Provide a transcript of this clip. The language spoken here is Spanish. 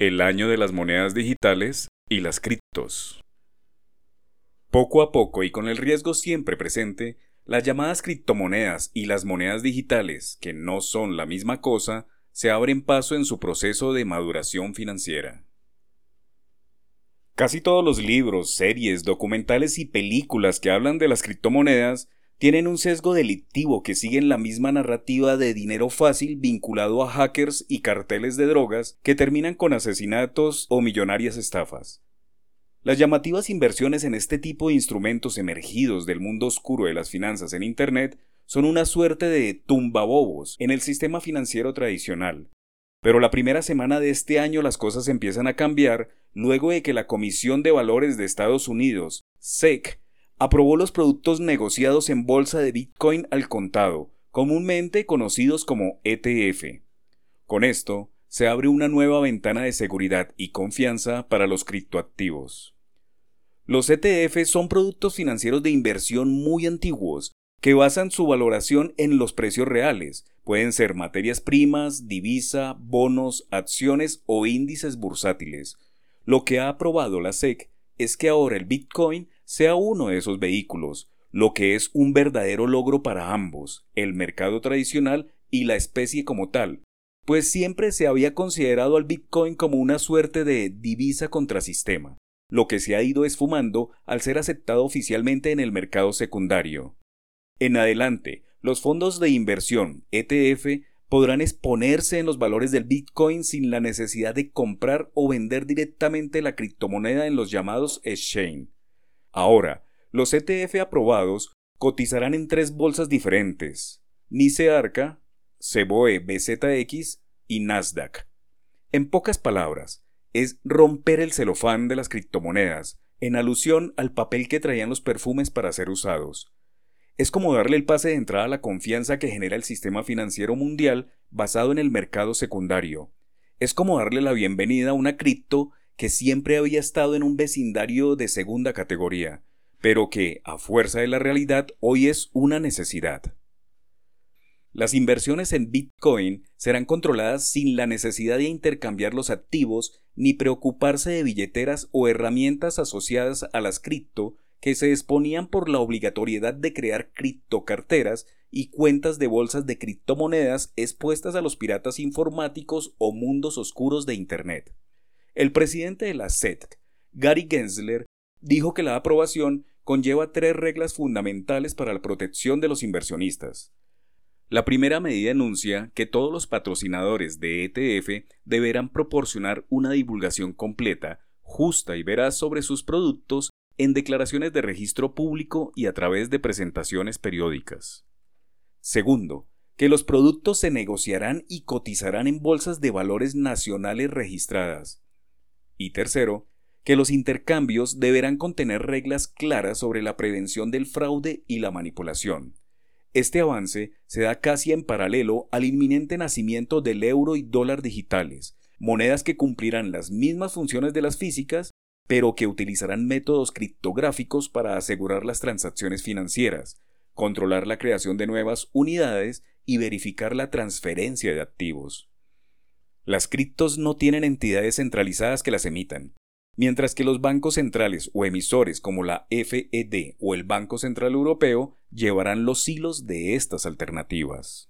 el año de las monedas digitales y las criptos. Poco a poco y con el riesgo siempre presente, las llamadas criptomonedas y las monedas digitales, que no son la misma cosa, se abren paso en su proceso de maduración financiera. Casi todos los libros, series, documentales y películas que hablan de las criptomonedas tienen un sesgo delictivo que siguen la misma narrativa de dinero fácil vinculado a hackers y carteles de drogas que terminan con asesinatos o millonarias estafas. Las llamativas inversiones en este tipo de instrumentos emergidos del mundo oscuro de las finanzas en Internet son una suerte de tumbabobos en el sistema financiero tradicional. Pero la primera semana de este año las cosas empiezan a cambiar luego de que la Comisión de Valores de Estados Unidos, SEC, aprobó los productos negociados en bolsa de Bitcoin al contado, comúnmente conocidos como ETF. Con esto, se abre una nueva ventana de seguridad y confianza para los criptoactivos. Los ETF son productos financieros de inversión muy antiguos que basan su valoración en los precios reales. Pueden ser materias primas, divisa, bonos, acciones o índices bursátiles. Lo que ha aprobado la SEC es que ahora el Bitcoin sea uno de esos vehículos, lo que es un verdadero logro para ambos, el mercado tradicional y la especie como tal, pues siempre se había considerado al Bitcoin como una suerte de divisa contrasistema, lo que se ha ido esfumando al ser aceptado oficialmente en el mercado secundario. En adelante, los fondos de inversión ETF podrán exponerse en los valores del Bitcoin sin la necesidad de comprar o vender directamente la criptomoneda en los llamados exchange. Ahora, los ETF aprobados cotizarán en tres bolsas diferentes, NICE Arca, Ceboe BZX y Nasdaq. En pocas palabras, es romper el celofán de las criptomonedas, en alusión al papel que traían los perfumes para ser usados. Es como darle el pase de entrada a la confianza que genera el sistema financiero mundial basado en el mercado secundario. Es como darle la bienvenida a una cripto que siempre había estado en un vecindario de segunda categoría, pero que, a fuerza de la realidad, hoy es una necesidad. Las inversiones en Bitcoin serán controladas sin la necesidad de intercambiar los activos ni preocuparse de billeteras o herramientas asociadas a las cripto que se exponían por la obligatoriedad de crear criptocarteras y cuentas de bolsas de criptomonedas expuestas a los piratas informáticos o mundos oscuros de Internet. El presidente de la SEC, Gary Gensler, dijo que la aprobación conlleva tres reglas fundamentales para la protección de los inversionistas. La primera medida enuncia que todos los patrocinadores de ETF deberán proporcionar una divulgación completa, justa y veraz sobre sus productos en declaraciones de registro público y a través de presentaciones periódicas. Segundo, que los productos se negociarán y cotizarán en bolsas de valores nacionales registradas. Y tercero, que los intercambios deberán contener reglas claras sobre la prevención del fraude y la manipulación. Este avance se da casi en paralelo al inminente nacimiento del euro y dólar digitales, monedas que cumplirán las mismas funciones de las físicas, pero que utilizarán métodos criptográficos para asegurar las transacciones financieras, controlar la creación de nuevas unidades y verificar la transferencia de activos. Las criptos no tienen entidades centralizadas que las emitan, mientras que los bancos centrales o emisores como la FED o el Banco Central Europeo llevarán los hilos de estas alternativas.